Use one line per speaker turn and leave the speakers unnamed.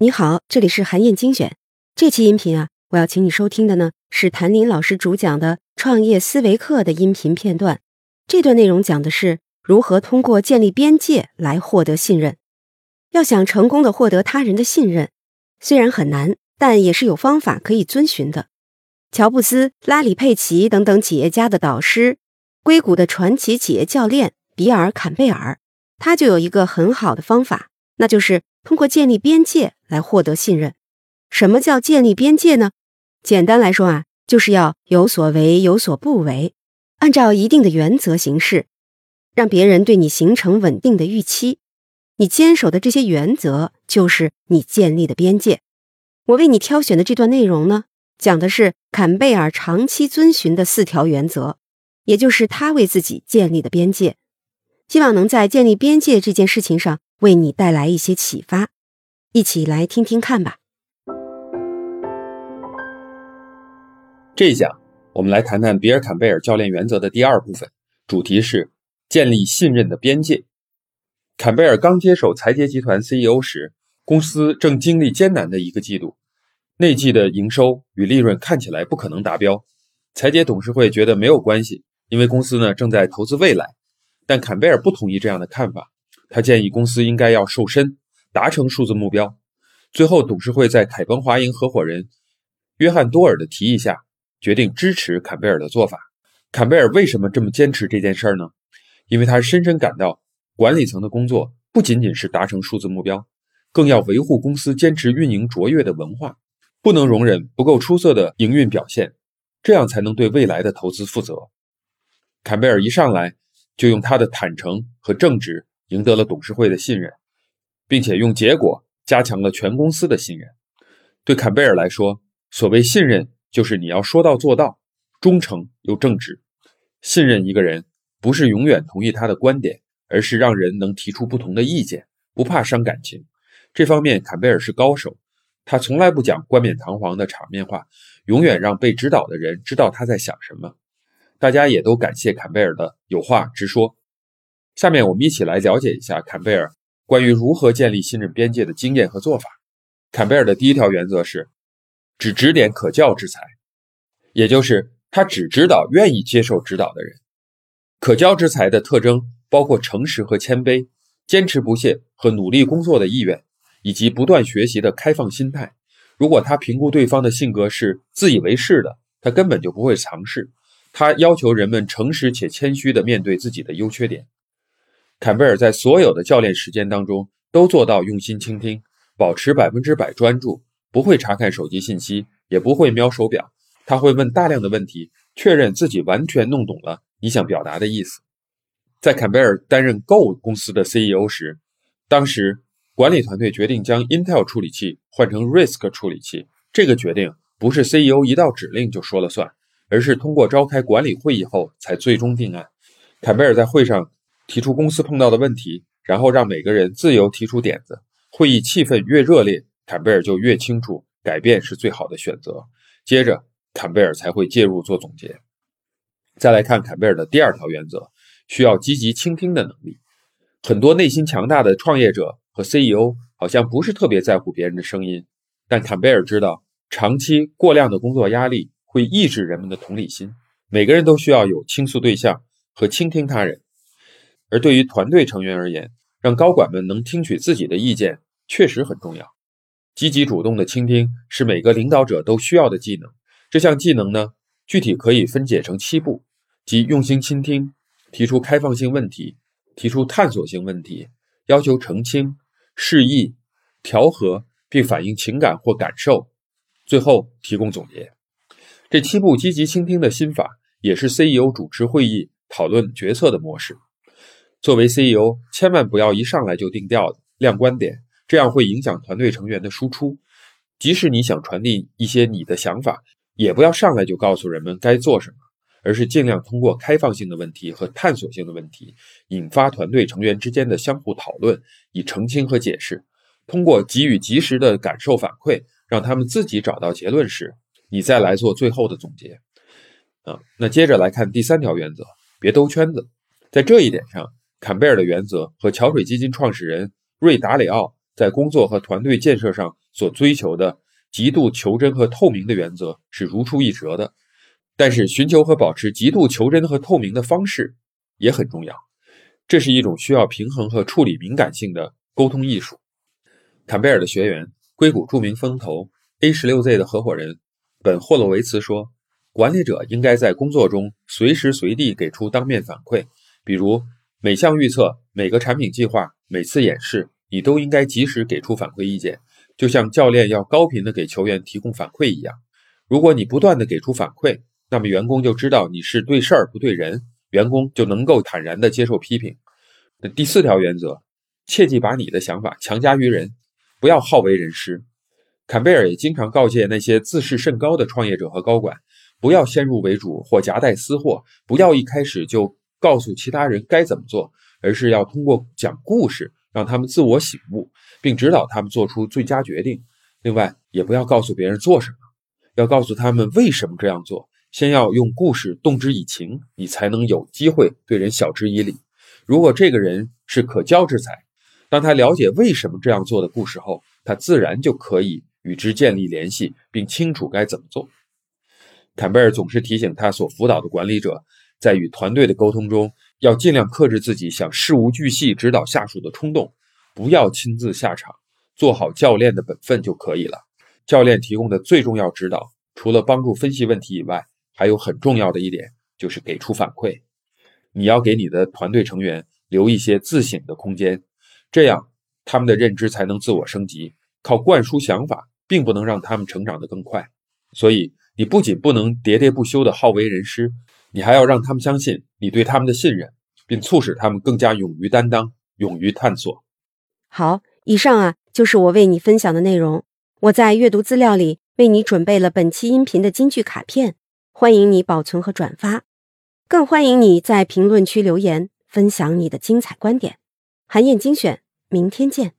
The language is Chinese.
你好，这里是韩燕精选。这期音频啊，我要请你收听的呢是谭林老师主讲的创业思维课的音频片段。这段内容讲的是如何通过建立边界来获得信任。要想成功的获得他人的信任，虽然很难，但也是有方法可以遵循的。乔布斯、拉里·佩奇等等企业家的导师，硅谷的传奇企业教练比尔·坎贝尔，他就有一个很好的方法，那就是通过建立边界。来获得信任，什么叫建立边界呢？简单来说啊，就是要有所为有所不为，按照一定的原则行事，让别人对你形成稳定的预期。你坚守的这些原则，就是你建立的边界。我为你挑选的这段内容呢，讲的是坎贝尔长期遵循的四条原则，也就是他为自己建立的边界。希望能在建立边界这件事情上为你带来一些启发。一起来听听看吧。
这一讲，我们来谈谈比尔·坎贝尔教练原则的第二部分，主题是建立信任的边界。坎贝尔刚接手财杰集团 CEO 时，公司正经历艰难的一个季度，内季的营收与利润看起来不可能达标。财杰董事会觉得没有关系，因为公司呢正在投资未来。但坎贝尔不同意这样的看法，他建议公司应该要瘦身。达成数字目标，最后董事会在凯鹏华银合伙人约翰多尔的提议下，决定支持坎贝尔的做法。坎贝尔为什么这么坚持这件事儿呢？因为他深深感到，管理层的工作不仅仅是达成数字目标，更要维护公司坚持运营卓越的文化，不能容忍不够出色的营运表现，这样才能对未来的投资负责。坎贝尔一上来就用他的坦诚和正直赢得了董事会的信任。并且用结果加强了全公司的信任。对坎贝尔来说，所谓信任就是你要说到做到，忠诚又正直。信任一个人，不是永远同意他的观点，而是让人能提出不同的意见，不怕伤感情。这方面，坎贝尔是高手。他从来不讲冠冕堂皇的场面话，永远让被指导的人知道他在想什么。大家也都感谢坎贝尔的有话直说。下面我们一起来了解一下坎贝尔。关于如何建立信任边界的经验和做法，坎贝尔的第一条原则是只指点可教之才，也就是他只指导愿意接受指导的人。可教之才的特征包括诚实和谦卑、坚持不懈和努力工作的意愿，以及不断学习的开放心态。如果他评估对方的性格是自以为是的，他根本就不会尝试。他要求人们诚实且谦虚地面对自己的优缺点。坎贝尔在所有的教练时间当中都做到用心倾听，保持百分之百专注，不会查看手机信息，也不会瞄手表。他会问大量的问题，确认自己完全弄懂了你想表达的意思。在坎贝尔担任 Go 公司的 CEO 时，当时管理团队决定将 Intel 处理器换成 RISC 处理器。这个决定不是 CEO 一道指令就说了算，而是通过召开管理会议后才最终定案。坎贝尔在会上。提出公司碰到的问题，然后让每个人自由提出点子。会议气氛越热烈，坎贝尔就越清楚改变是最好的选择。接着，坎贝尔才会介入做总结。再来看坎贝尔的第二条原则：需要积极倾听的能力。很多内心强大的创业者和 CEO 好像不是特别在乎别人的声音，但坎贝尔知道，长期过量的工作压力会抑制人们的同理心。每个人都需要有倾诉对象和倾听他人。而对于团队成员而言，让高管们能听取自己的意见确实很重要。积极主动的倾听是每个领导者都需要的技能。这项技能呢，具体可以分解成七步：即用心倾听、提出开放性问题、提出探索性问题、要求澄清、示意、调和并反映情感或感受，最后提供总结。这七步积极倾听的心法，也是 CEO 主持会议讨论决策的模式。作为 CEO，千万不要一上来就定调、亮观点，这样会影响团队成员的输出。即使你想传递一些你的想法，也不要上来就告诉人们该做什么，而是尽量通过开放性的问题和探索性的问题，引发团队成员之间的相互讨论，以澄清和解释。通过给予及时的感受反馈，让他们自己找到结论时，你再来做最后的总结。啊，那接着来看第三条原则：别兜圈子。在这一点上。坎贝尔的原则和桥水基金创始人瑞达里奥在工作和团队建设上所追求的极度求真和透明的原则是如出一辙的。但是，寻求和保持极度求真和透明的方式也很重要。这是一种需要平衡和处理敏感性的沟通艺术。坎贝尔的学员、硅谷著名风投 A 十六 Z 的合伙人本霍洛维茨说：“管理者应该在工作中随时随地给出当面反馈，比如每项预测、每个产品计划、每次演示，你都应该及时给出反馈意见，就像教练要高频的给球员提供反馈一样。如果你不断的给出反馈，那么员工就知道你是对事儿不对人。”员工就能够坦然地接受批评。那第四条原则，切记把你的想法强加于人，不要好为人师。坎贝尔也经常告诫那些自视甚高的创业者和高管，不要先入为主或夹带私货，不要一开始就告诉其他人该怎么做，而是要通过讲故事让他们自我醒悟，并指导他们做出最佳决定。另外，也不要告诉别人做什么，要告诉他们为什么这样做。先要用故事动之以情，你才能有机会对人晓之以理。如果这个人是可教之才，当他了解为什么这样做的故事后，他自然就可以与之建立联系，并清楚该怎么做。坎贝尔总是提醒他所辅导的管理者，在与团队的沟通中，要尽量克制自己想事无巨细指导下属的冲动，不要亲自下场，做好教练的本分就可以了。教练提供的最重要指导，除了帮助分析问题以外，还有很重要的一点就是给出反馈，你要给你的团队成员留一些自省的空间，这样他们的认知才能自我升级。靠灌输想法并不能让他们成长得更快，所以你不仅不能喋喋不休的好为人师，你还要让他们相信你对他们的信任，并促使他们更加勇于担当、勇于探索。
好，以上啊就是我为你分享的内容。我在阅读资料里为你准备了本期音频的金句卡片。欢迎你保存和转发，更欢迎你在评论区留言分享你的精彩观点。韩燕精选，明天见。